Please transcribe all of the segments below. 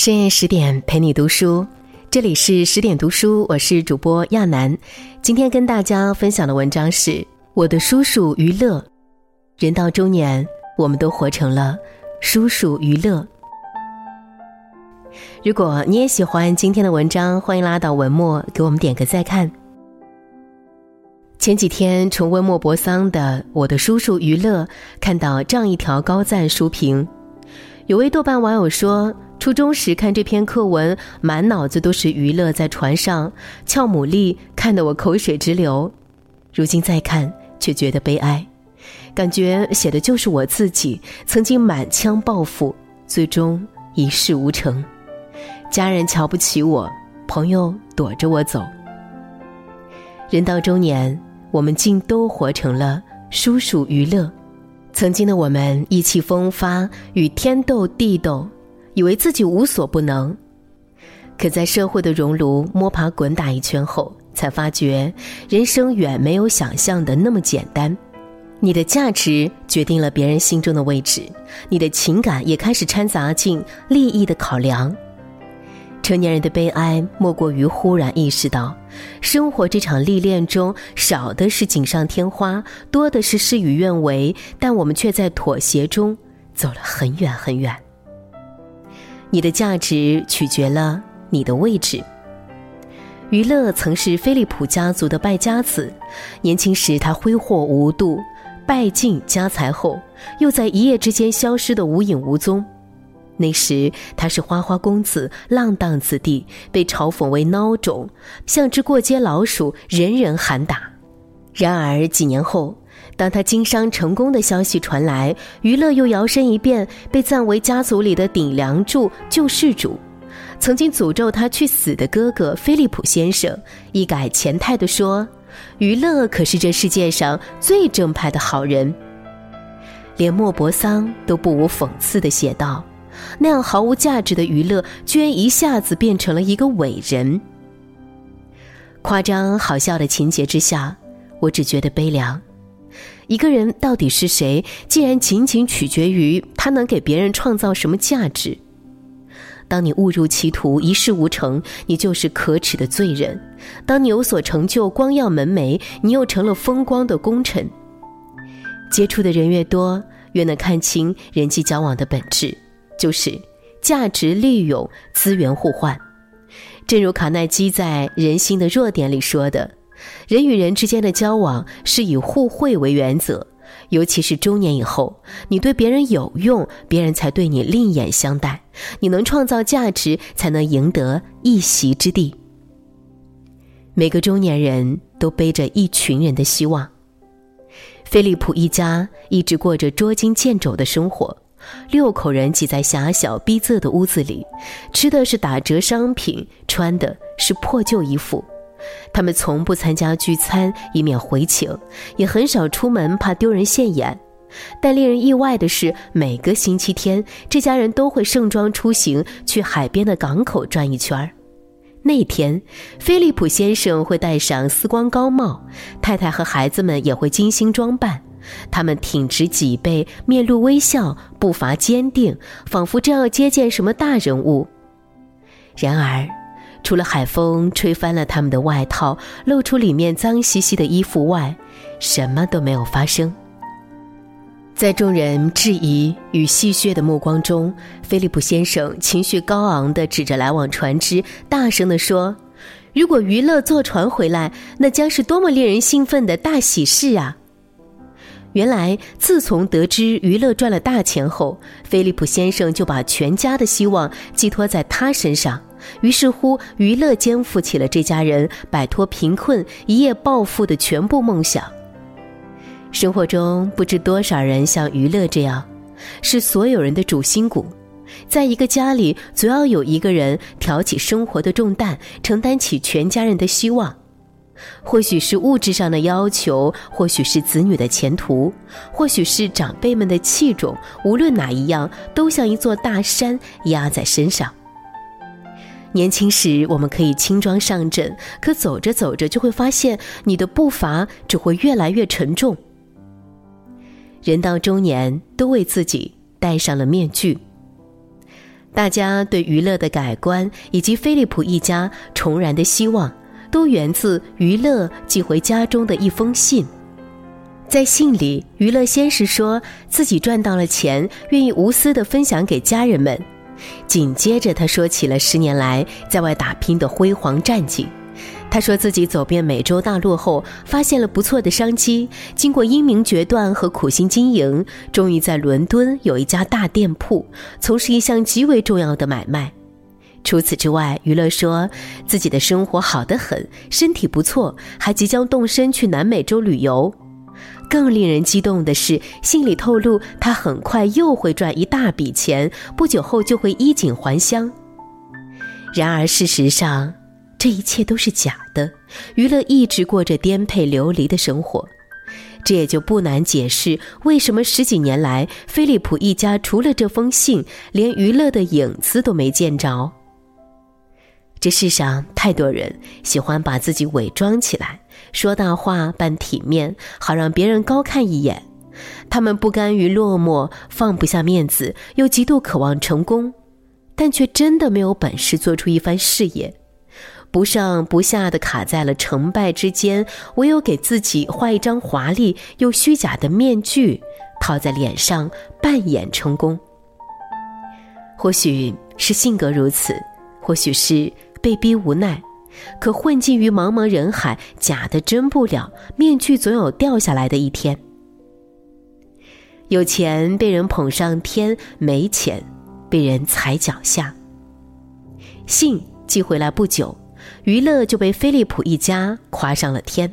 深夜十点陪你读书，这里是十点读书，我是主播亚楠。今天跟大家分享的文章是《我的叔叔于乐》。人到中年，我们都活成了叔叔于乐。如果你也喜欢今天的文章，欢迎拉到文末给我们点个再看。前几天重温莫泊桑的《我的叔叔于乐》，看到这样一条高赞书评，有位豆瓣网友说。初中时看这篇课文，满脑子都是娱乐，在船上翘牡蛎，看得我口水直流。如今再看，却觉得悲哀，感觉写的就是我自己，曾经满腔抱负，最终一事无成。家人瞧不起我，朋友躲着我走。人到中年，我们竟都活成了叔叔娱乐。曾经的我们意气风发，与天斗地斗。以为自己无所不能，可在社会的熔炉摸爬滚打一圈后，才发觉人生远没有想象的那么简单。你的价值决定了别人心中的位置，你的情感也开始掺杂进利益的考量。成年人的悲哀，莫过于忽然意识到，生活这场历练中，少的是锦上添花，多的是事与愿违，但我们却在妥协中走了很远很远。你的价值取决了你的位置。于勒曾是菲利普家族的败家子，年轻时他挥霍无度，败尽家财后，又在一夜之间消失的无影无踪。那时他是花花公子、浪荡子弟，被嘲讽为孬种，像只过街老鼠，人人喊打。然而几年后。当他经商成功的消息传来，娱乐又摇身一变，被赞为家族里的顶梁柱、救世主。曾经诅咒他去死的哥哥菲利普先生，一改前态的说：“娱乐可是这世界上最正派的好人。”连莫泊桑都不无讽刺的写道：“那样毫无价值的娱乐，居然一下子变成了一个伟人。”夸张好笑的情节之下，我只觉得悲凉。一个人到底是谁，竟然仅仅取决于他能给别人创造什么价值。当你误入歧途，一事无成，你就是可耻的罪人；当你有所成就，光耀门楣，你又成了风光的功臣。接触的人越多，越能看清人际交往的本质，就是价值利用、资源互换。正如卡耐基在《人性的弱点》里说的。人与人之间的交往是以互惠为原则，尤其是中年以后，你对别人有用，别人才对你另眼相待。你能创造价值，才能赢得一席之地。每个中年人都背着一群人的希望。菲利普一家一直过着捉襟见肘的生活，六口人挤在狭小逼仄的屋子里，吃的是打折商品，穿的是破旧衣服。他们从不参加聚餐，以免回请，也很少出门，怕丢人现眼。但令人意外的是，每个星期天，这家人都会盛装出行，去海边的港口转一圈儿。那天，菲利普先生会戴上丝光高帽，太太和孩子们也会精心装扮。他们挺直脊背，面露微笑，步伐坚定，仿佛正要接见什么大人物。然而。除了海风吹翻了他们的外套，露出里面脏兮兮的衣服外，什么都没有发生。在众人质疑与戏谑的目光中，菲利普先生情绪高昂地指着来往船只，大声地说：“如果娱乐坐船回来，那将是多么令人兴奋的大喜事啊！”原来，自从得知娱乐赚了大钱后，菲利普先生就把全家的希望寄托在他身上。于是乎，娱乐肩负起了这家人摆脱贫困、一夜暴富的全部梦想。生活中不知多少人像娱乐这样，是所有人的主心骨。在一个家里，总要有一个人挑起生活的重担，承担起全家人的希望。或许是物质上的要求，或许是子女的前途，或许是长辈们的器重。无论哪一样，都像一座大山压在身上。年轻时，我们可以轻装上阵，可走着走着，就会发现你的步伐只会越来越沉重。人到中年，都为自己戴上了面具。大家对娱乐的改观，以及菲利普一家重燃的希望，都源自娱乐寄回家中的一封信。在信里，娱乐先是说自己赚到了钱，愿意无私的分享给家人们。紧接着，他说起了十年来在外打拼的辉煌战绩。他说自己走遍美洲大陆后，发现了不错的商机。经过英明决断和苦心经营，终于在伦敦有一家大店铺，从事一项极为重要的买卖。除此之外，娱乐说自己的生活好得很，身体不错，还即将动身去南美洲旅游。更令人激动的是，信里透露他很快又会赚一大笔钱，不久后就会衣锦还乡。然而，事实上。这一切都是假的，娱乐一直过着颠沛流离的生活，这也就不难解释为什么十几年来，菲利普一家除了这封信，连娱乐的影子都没见着。这世上太多人喜欢把自己伪装起来，说大话扮体面，好让别人高看一眼。他们不甘于落寞，放不下面子，又极度渴望成功，但却真的没有本事做出一番事业。不上不下的卡在了成败之间，唯有给自己画一张华丽又虚假的面具，套在脸上扮演成功。或许是性格如此，或许是被逼无奈，可混迹于茫茫人海，假的真不了，面具总有掉下来的一天。有钱被人捧上天，没钱被人踩脚下。信寄回来不久。娱乐就被菲利普一家夸上了天。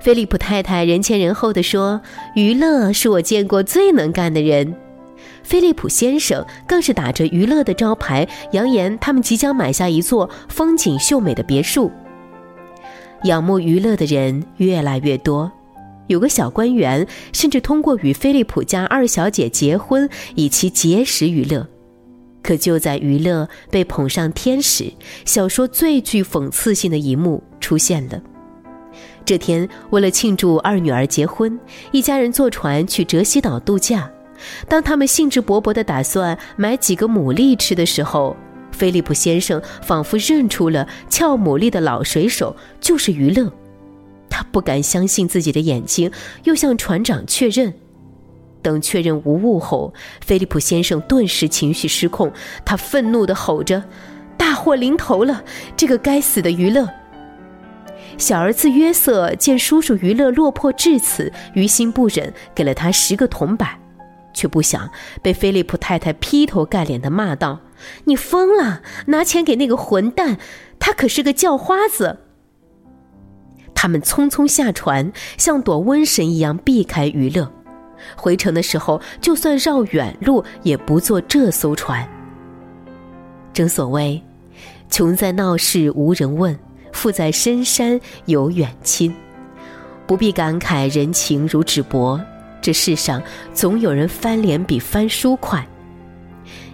菲利普太太人前人后的说：“娱乐是我见过最能干的人。”菲利普先生更是打着娱乐的招牌，扬言他们即将买下一座风景秀美的别墅。仰慕娱乐的人越来越多，有个小官员甚至通过与菲利普家二小姐结婚，以其结识娱乐。可就在娱乐被捧上天时，小说最具讽刺性的一幕出现了。这天，为了庆祝二女儿结婚，一家人坐船去泽西岛度假。当他们兴致勃勃地打算买几个牡蛎吃的时候，菲利普先生仿佛认出了撬牡蛎的老水手就是娱乐。他不敢相信自己的眼睛，又向船长确认。等确认无误后，菲利普先生顿时情绪失控，他愤怒地吼着：“大祸临头了！这个该死的娱乐！”小儿子约瑟见叔叔娱乐落魄至此，于心不忍，给了他十个铜板，却不想被菲利普太太劈头盖脸的骂道：“你疯了！拿钱给那个混蛋，他可是个叫花子！”他们匆匆下船，像躲瘟神一样避开娱乐。回城的时候，就算绕远路，也不坐这艘船。正所谓，穷在闹市无人问，富在深山有远亲。不必感慨人情如纸薄，这世上总有人翻脸比翻书快。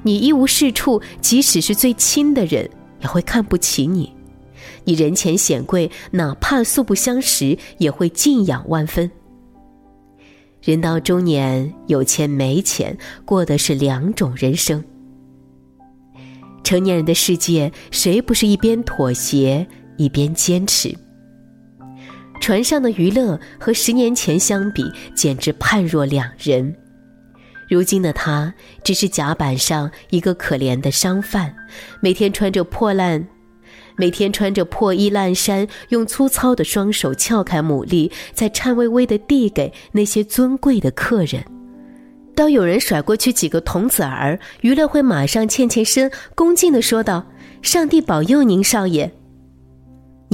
你一无是处，即使是最亲的人，也会看不起你；你人前显贵，哪怕素不相识，也会敬仰万分。人到中年，有钱没钱，过的是两种人生。成年人的世界，谁不是一边妥协一边坚持？船上的娱乐和十年前相比，简直判若两人。如今的他，只是甲板上一个可怜的商贩，每天穿着破烂。每天穿着破衣烂衫，用粗糙的双手撬开牡蛎，再颤巍巍地递给那些尊贵的客人。当有人甩过去几个童子儿，娱乐会马上欠欠身，恭敬地说道：“上帝保佑您，少爷。”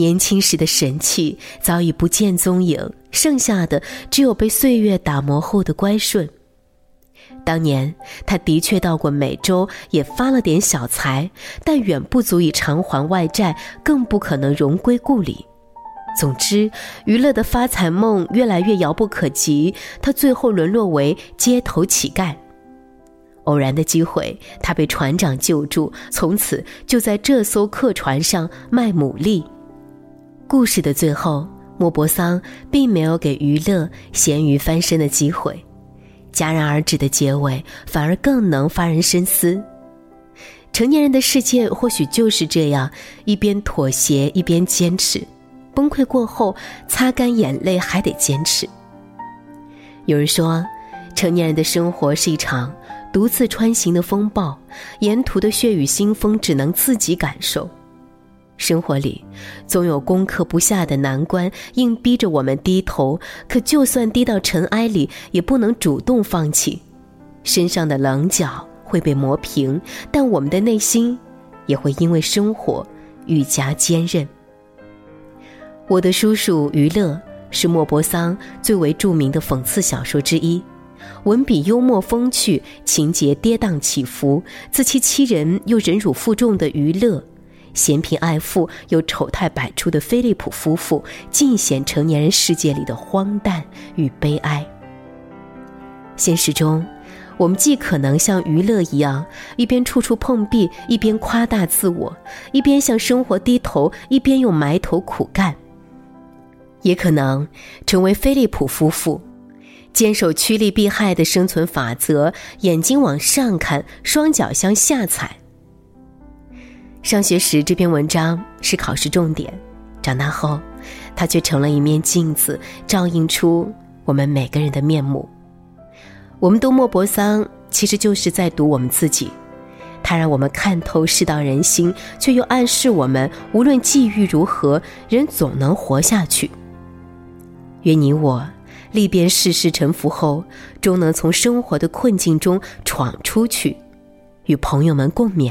年轻时的神气早已不见踪影，剩下的只有被岁月打磨后的乖顺。当年他的确到过美洲，也发了点小财，但远不足以偿还外债，更不可能荣归故里。总之，娱乐的发财梦越来越遥不可及，他最后沦落为街头乞丐。偶然的机会，他被船长救助，从此就在这艘客船上卖牡蛎。故事的最后，莫泊桑并没有给娱乐咸鱼翻身的机会。戛然而止的结尾，反而更能发人深思。成年人的世界或许就是这样：一边妥协，一边坚持。崩溃过后，擦干眼泪，还得坚持。有人说，成年人的生活是一场独自穿行的风暴，沿途的血雨腥风只能自己感受。生活里，总有攻克不下的难关，硬逼着我们低头。可就算低到尘埃里，也不能主动放弃。身上的棱角会被磨平，但我们的内心，也会因为生活愈加坚韧。我的叔叔于勒是莫泊桑最为著名的讽刺小说之一，文笔幽默风趣，情节跌宕起伏，自欺欺人又忍辱负重的于勒。嫌贫爱富又丑态百出的菲利普夫妇，尽显成年人世界里的荒诞与悲哀。现实中，我们既可能像娱乐一样，一边处处碰壁，一边夸大自我，一边向生活低头，一边又埋头苦干；也可能成为菲利普夫妇，坚守趋利避害的生存法则，眼睛往上看，双脚向下踩。上学时，这篇文章是考试重点；长大后，它却成了一面镜子，照映出我们每个人的面目。我们读莫泊桑，其实就是在读我们自己。他让我们看透世道人心，却又暗示我们，无论际遇如何，人总能活下去。愿你我历遍世事沉浮后，终能从生活的困境中闯出去，与朋友们共勉。